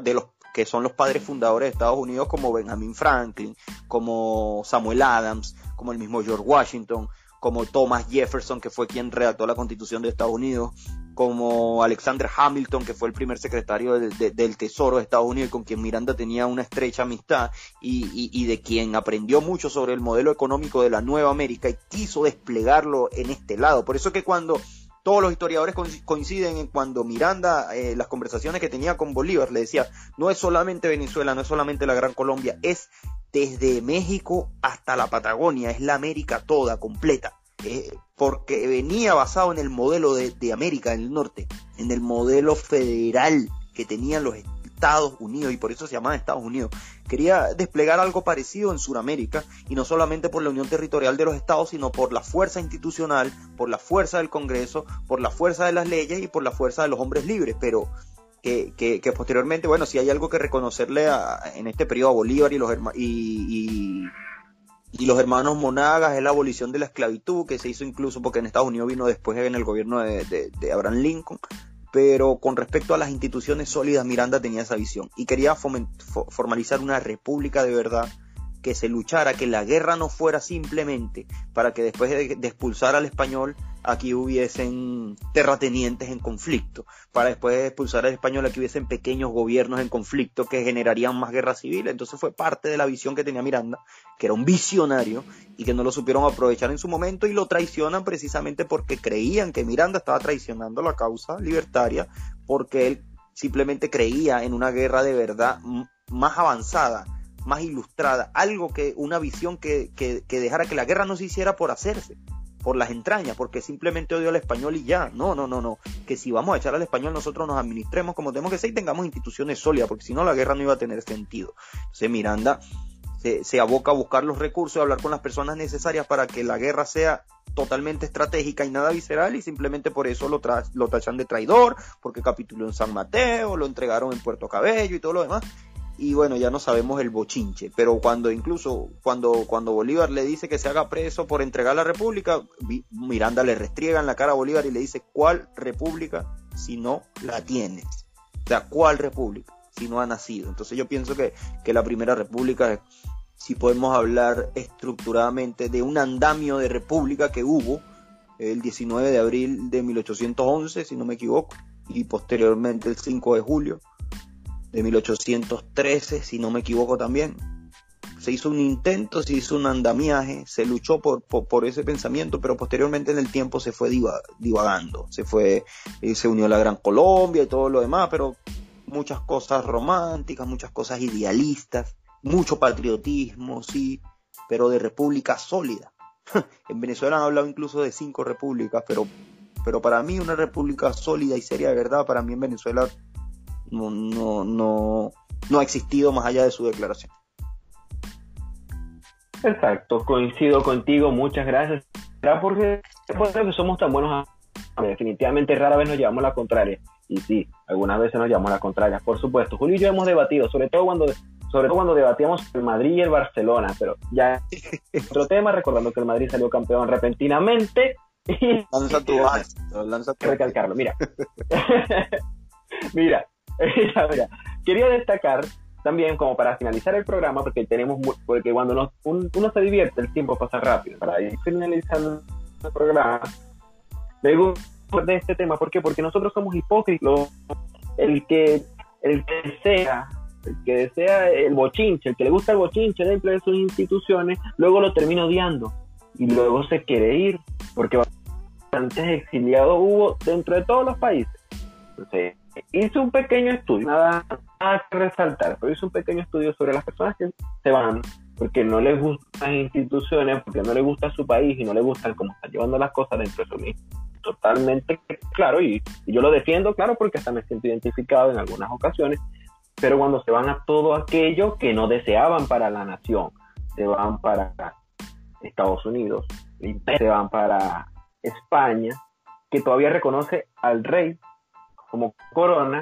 C: de, los que son los padres fundadores de Estados Unidos como Benjamin Franklin, como Samuel Adams, como el mismo George Washington, como Thomas Jefferson, que fue quien redactó la Constitución de Estados Unidos, como Alexander Hamilton, que fue el primer secretario del, Tesoro de Estados Unidos, con quien Miranda tenía una estrecha amistad y, de quien aprendió mucho sobre el modelo económico de la Nueva América y quiso desplegarlo en este lado. Por eso que cuando todos los historiadores coinciden en cuando Miranda, eh, las conversaciones que tenía con Bolívar, le decía, no es solamente Venezuela, no es solamente la Gran Colombia, es desde México hasta la Patagonia, es la América toda, completa. Eh, porque venía basado en el modelo de, de América del Norte, en el modelo federal que tenían los Estados Unidos y por eso se llamaban Estados Unidos. Quería desplegar algo parecido en Sudamérica y no solamente por la unión territorial de los estados, sino por la fuerza institucional, por la fuerza del Congreso, por la fuerza de las leyes y por la fuerza de los hombres libres. Pero que, que, posteriormente, bueno, si hay algo que reconocerle en este periodo a Bolívar y los, y, y, los hermanos Monagas es la abolición de la esclavitud, que se hizo incluso porque en Estados Unidos vino después en el gobierno de, de Abraham Lincoln. Pero con respecto a las instituciones sólidas, Miranda tenía esa visión. Y quería formalizar una república de verdad que se luchara, que la guerra no fuera simplemente para que después de, expulsar al español aquí hubiesen terratenientes en conflicto, para después de expulsar al español aquí hubiesen pequeños gobiernos en conflicto que generarían más guerra civil. Entonces fue parte de la visión que tenía Miranda, que era un visionario y que no lo supieron aprovechar en su momento y lo traicionan precisamente porque creían que Miranda estaba traicionando la causa libertaria porque él simplemente creía en una guerra de verdad más avanzada más ilustrada, algo que, una visión que, que, dejara que la guerra no se hiciera por hacerse, por las entrañas, porque simplemente odio al español y ya. No, no, no, no. Que si vamos a echar al español, nosotros nos administremos como tenemos que ser y tengamos instituciones sólidas, porque si no, la guerra no iba a tener sentido. Entonces, Miranda se, se aboca a buscar los recursos, a hablar con las personas necesarias para que la guerra sea totalmente estratégica y nada visceral y simplemente por eso lo, lo tachan de traidor, porque capituló en San Mateo, lo entregaron en Puerto Cabello y todo lo demás y bueno, ya no sabemos el bochinche, pero cuando incluso cuando, cuando Bolívar le dice que se haga preso por entregar la república, Miranda le restriega en la cara a Bolívar y le dice, ¿cuál república si no la tienes? O sea, ¿cuál república si no ha nacido? Entonces yo pienso que, que la primera república, si podemos hablar estructuradamente de un andamio de república que hubo el 19 de abril de 1811, si no me equivoco, y posteriormente el 5 de julio de 1813, si no me equivoco también. Se hizo un intento, se hizo un andamiaje, se luchó por, por, ese pensamiento, pero posteriormente en el tiempo se fue divagando, se fue, eh, se unió la Gran Colombia y todo lo demás, pero muchas cosas románticas, muchas cosas idealistas, mucho patriotismo, sí, pero de república sólida. [LAUGHS] en Venezuela han hablado incluso de cinco repúblicas, pero, pero para mí una república sólida y seria de verdad, para mí en Venezuela no, no, no, no ha existido más allá de su declaración.
D: Exacto, coincido contigo, muchas gracias. Porque, porque somos tan buenos, definitivamente rara vez nos llevamos la contraria. Y sí, algunas veces nos llevamos la contraria, por supuesto. Julio y yo hemos debatido, sobre todo cuando sobre todo cuando debatíamos el Madrid y el Barcelona, pero ya [LAUGHS] otro tema, recordando que el Madrid salió campeón repentinamente.
C: lanza tu [LAUGHS] lanza
D: recalcarlo, mira. [LAUGHS] mira, [LAUGHS] quería destacar también como para finalizar el programa, porque tenemos porque cuando uno se divierte el tiempo pasa rápido. Para ir finalizando el programa, gusta de este tema, ¿por qué? Porque nosotros somos hipócritas. El que el que desea el que desea el bochinche, el que le gusta el bochinche dentro de sus instituciones, luego lo termina odiando y luego se quiere ir, porque bastantes exiliados hubo dentro de todos los países. Entonces, hice un pequeño estudio, nada nada que resaltar, pero hice un pequeño estudio sobre las personas que se van porque no les gustan las instituciones, porque no les gusta su país y no les gustan cómo están llevando las cosas dentro de su mismo. Totalmente claro, y, yo lo defiendo, claro, porque hasta me siento identificado en algunas ocasiones, pero cuando se van a todo aquello que no deseaban para la nación, se van para Estados Unidos, se van para España, que todavía reconoce al rey como corona,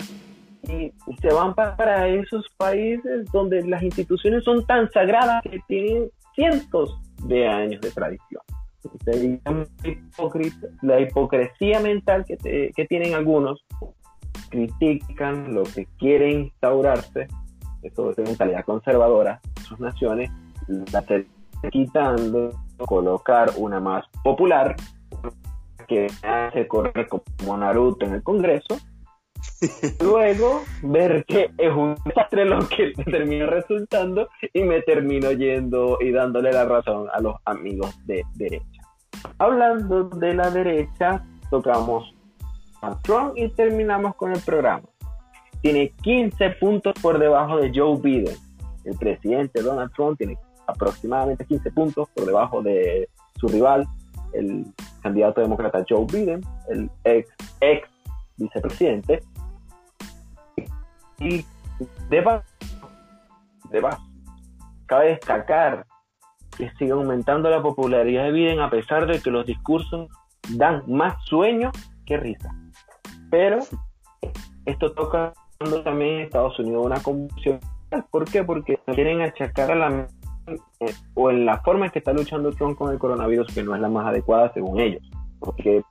D: y se van para esos países donde las instituciones son tan sagradas que tienen cientos de años de tradición. La hipocresía mental que, que tienen algunos critican lo que quiere instaurarse, eso es mentalidad conservadora, sus naciones, la quitando, colocar una más popular, que hace correr como Naruto en el Congreso, Luego, ver que es un desastre lo que termina resultando y me termino yendo y dándole la razón a los amigos de derecha. Hablando de la derecha, tocamos a Trump y terminamos con el programa. Tiene 15 puntos por debajo de Joe Biden. El presidente Donald Trump tiene aproximadamente 15 puntos por debajo de su rival, el candidato demócrata Joe Biden, el ex, ex vicepresidente, y de cabe destacar que sigue aumentando la popularidad de Biden a pesar de que los discursos dan más sueño que risa. Pero esto toca también en Estados Unidos una confusión. ¿Por qué? Porque quieren achacar a la eh, o en la forma en que está luchando Trump con el coronavirus que no es la más adecuada según ellos porque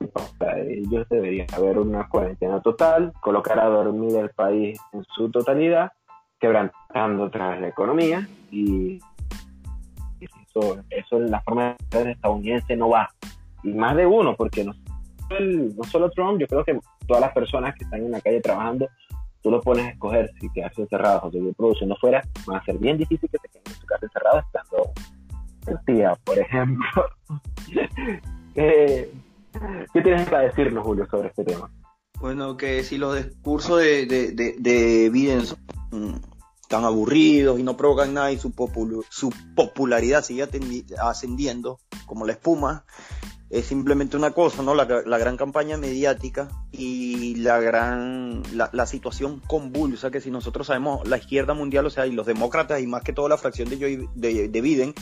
D: ellos debería haber una cuarentena total, colocar a dormir el país en su totalidad, quebrantando vez la economía y eso, eso en la forma de estadounidense no va. Y más de uno, porque no, no solo Trump, yo creo que todas las personas que están en la calle trabajando, tú lo pones a escoger si quedarse encerrados o seguir produciendo fuera, va a ser bien difícil que te queden en su casa encerrado estando día, por ejemplo. [LAUGHS] eh, ¿Qué tienes para decirnos, Julio, sobre este tema?
C: Bueno, que si los discursos de, de, Biden son tan aburridos y no provocan nada y su, su popularidad sigue ascendiendo como la espuma, es simplemente una cosa, ¿no? La, gran campaña mediática y la gran, la, situación convulsa que si nosotros sabemos la izquierda mundial, o sea, y los demócratas y más que todo la fracción de, de, de Biden,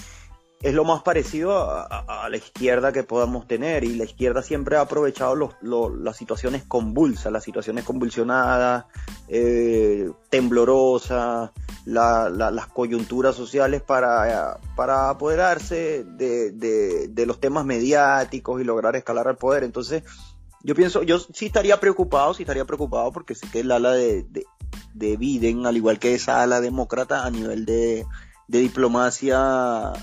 C: es lo más parecido a, la izquierda que podamos tener y la izquierda siempre ha aprovechado los, las situaciones convulsas, las situaciones convulsionadas, eh, temblorosas, las coyunturas sociales para, para apoderarse de, de, los temas mediáticos y lograr escalar al poder. Entonces, yo pienso, yo sí estaría preocupado, sí estaría preocupado porque sé que el ala de, de, de Biden, al igual que esa ala demócrata a nivel de diplomacia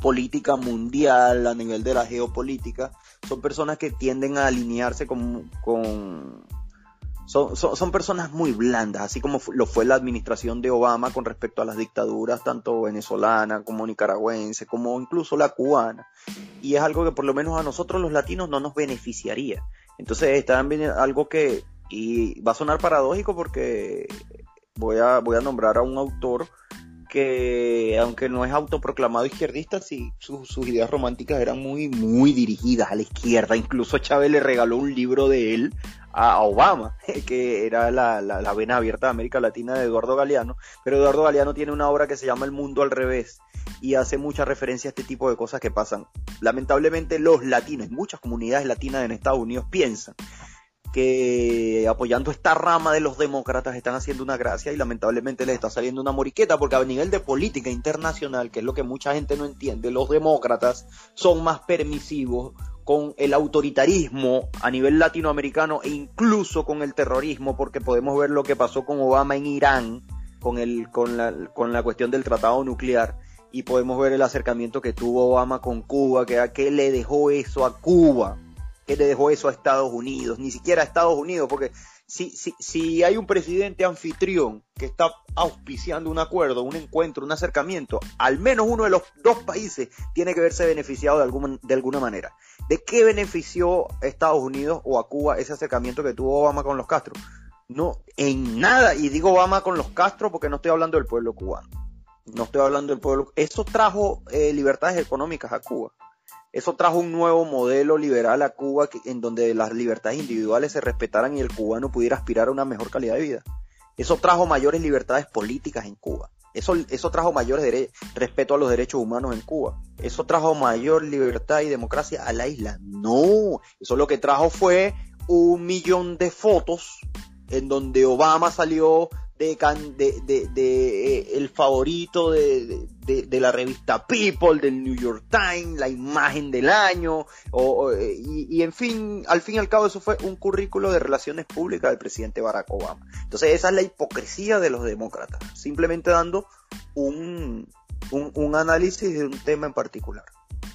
C: política mundial, a nivel de la geopolítica, son personas que tienden a alinearse con... son, son, personas muy blandas, así como lo fue la administración de Obama con respecto a las dictaduras, tanto venezolana como nicaragüense, como incluso la cubana. Y es algo que por lo menos a nosotros los latinos no nos beneficiaría. Entonces está algo que, y va a sonar paradójico porque voy a, voy a nombrar a un autor que aunque no es autoproclamado izquierdista, sí, sus ideas románticas eran muy, muy dirigidas a la izquierda. Incluso Chávez le regaló un libro de él a Obama, [LAUGHS] que era la, la, vena abierta de América Latina de Eduardo Galeano. Pero Eduardo Galeano tiene una obra que se llama El Mundo al Revés y hace mucha referencia a este tipo de cosas que pasan. Lamentablemente los latinos, muchas comunidades latinas en Estados Unidos piensan que apoyando esta rama de los demócratas están haciendo una gracia y lamentablemente les está saliendo una moriqueta porque a nivel de política internacional, que es lo que mucha gente no entiende, los demócratas son más permisivos con el autoritarismo a nivel latinoamericano e incluso con el terrorismo porque podemos ver lo que pasó con Obama en Irán con, el, con, la, con la cuestión del tratado nuclear y podemos ver el acercamiento que tuvo Obama con Cuba, que a qué le dejó eso a Cuba que le dejó eso a Estados Unidos, ni siquiera a Estados Unidos, porque si, si, si hay un presidente anfitrión que está auspiciando un acuerdo, un encuentro, un acercamiento, al menos uno de los dos países tiene que verse beneficiado de, algún, de alguna manera. ¿De qué benefició a Estados Unidos o a Cuba ese acercamiento que tuvo Obama con los Castro? no, en nada, y digo Obama con los Castro porque no estoy hablando del pueblo cubano. No estoy hablando del pueblo. Eso trajo eh, libertades económicas a Cuba. Eso trajo un nuevo modelo liberal a Cuba en donde las libertades individuales se respetaran y el cubano pudiera aspirar a una mejor calidad de vida. Eso trajo mayores libertades políticas en Cuba. Eso, eso trajo mayor respeto a los derechos humanos en Cuba. Eso trajo mayor libertad y democracia a la isla. No, eso lo que trajo fue un millón de fotos en donde Obama salió de, de, de, eh, el favorito de, la revista People, del New York Times, la imagen del año, o, eh, y, en fin, al fin y al cabo eso fue un currículo de relaciones públicas del presidente Barack Obama. Entonces esa es la hipocresía de los demócratas, simplemente dando un, un, un análisis de un tema en particular.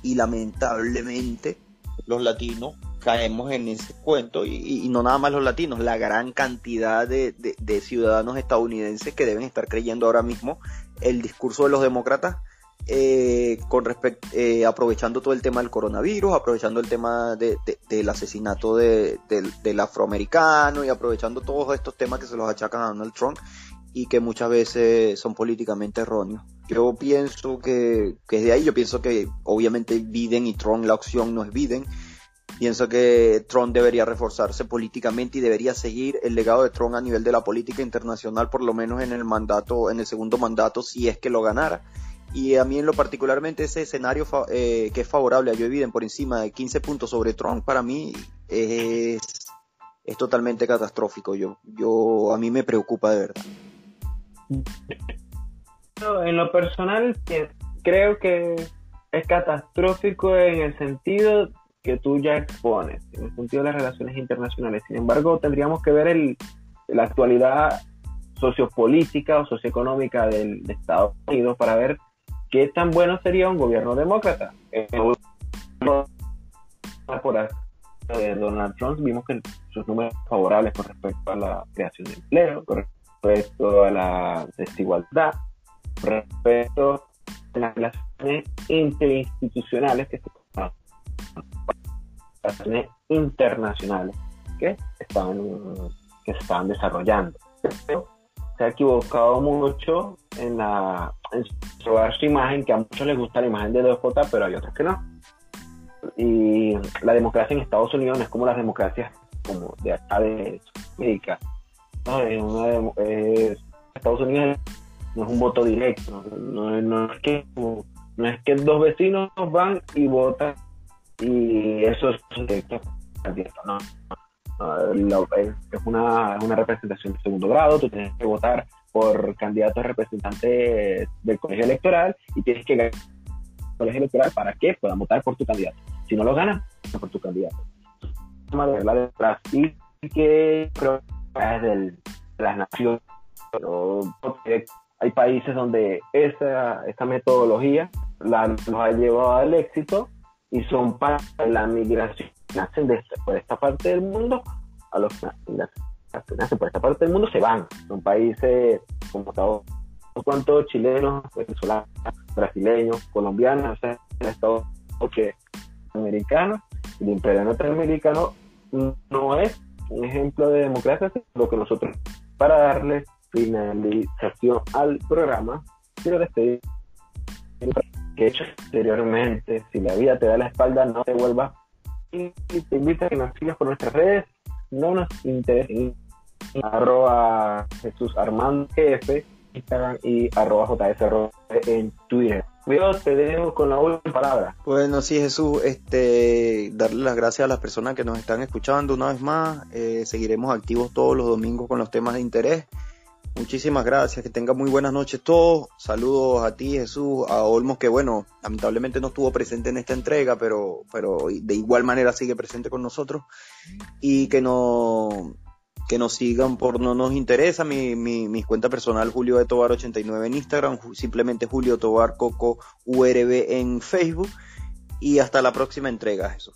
C: Y lamentablemente los latinos caemos en ese cuento y, no nada más los latinos, la gran cantidad de, ciudadanos estadounidenses que deben estar creyendo ahora mismo el discurso de los demócratas eh, con respecto eh, aprovechando todo el tema del coronavirus, aprovechando el tema del asesinato del afroamericano y aprovechando todos estos temas que se los achacan a Donald Trump y que muchas veces son políticamente erróneos. Yo pienso que, que es de ahí, yo pienso que obviamente Biden y Trump la opción no es Biden, Pienso que Trump debería reforzarse políticamente y debería seguir el legado de Trump a nivel de la política internacional, por lo menos en el mandato, en el segundo mandato, si es que lo ganara. Y a mí en lo particularmente ese escenario eh, que es favorable a Joe Biden por encima de 15 puntos sobre Trump, para mí es, es totalmente catastrófico. Yo, yo, a mí me preocupa de verdad.
D: En lo personal, creo que es catastrófico en el sentido que tú ya expones en el sentido de las relaciones internacionales. Sin embargo, tendríamos que ver la actualidad sociopolítica o socioeconómica del, de Estados Unidos para ver qué tan bueno sería un gobierno demócrata. Por de Donald Trump vimos que sus números favorables con respecto a la creación de empleo, con a la desigualdad, respecto a las relaciones interinstitucionales que se internacionales que estaban que se estaban desarrollando. se ha equivocado mucho en la en su imagen, que a muchos les gusta la imagen de DJ, pero hay otros que no. Y la democracia en Estados Unidos no es como las democracias como de acá de América. Estados Unidos no es un voto directo, no, es que no es que dos vecinos van y votan y eso es un ¿no? es una, una representación de segundo grado, tú tienes que votar por candidatos representantes del colegio electoral y tienes que ganar el colegio electoral para que puedan votar por tu candidato. Si no lo ganan, por tu candidato. La de Brasil que creo de las naciones. Hay países donde esa, esa metodología la, nos ha llevado al éxito y son para la migración nacen de, por esta parte del mundo a los que nacen por esta parte del mundo se van son países como todos cuantos chilenos venezolanos brasileños colombianos o sea Estados que americanos el imperio norteamericano no es un ejemplo de democracia lo que nosotros para darle finalización al programa quiero despedir que he hecho anteriormente. Si la vida te da la espalda, no te vuelvas. Y te invito a que nos sigas por nuestras redes. No nos interesa. Arroba Jesús Armando Jefe, Instagram y arroba en Twitter. Dios, te dejo con la última palabra.
C: Bueno, sí, Jesús, este, darle las gracias a las personas que nos están escuchando una vez más. Eh, seguiremos activos todos los domingos con los temas de interés. Muchísimas gracias, que tenga muy buenas noches todos. Saludos a ti, Jesús, a Olmos, que bueno, lamentablemente no estuvo presente en esta entrega, pero, pero de igual manera sigue presente con nosotros. Y que no que nos sigan por no nos interesa. Mi, mi, cuenta personal, Julio de Tobar 89 en Instagram, simplemente Julio Tobar Coco URB en Facebook. Y hasta la próxima entrega, Jesús.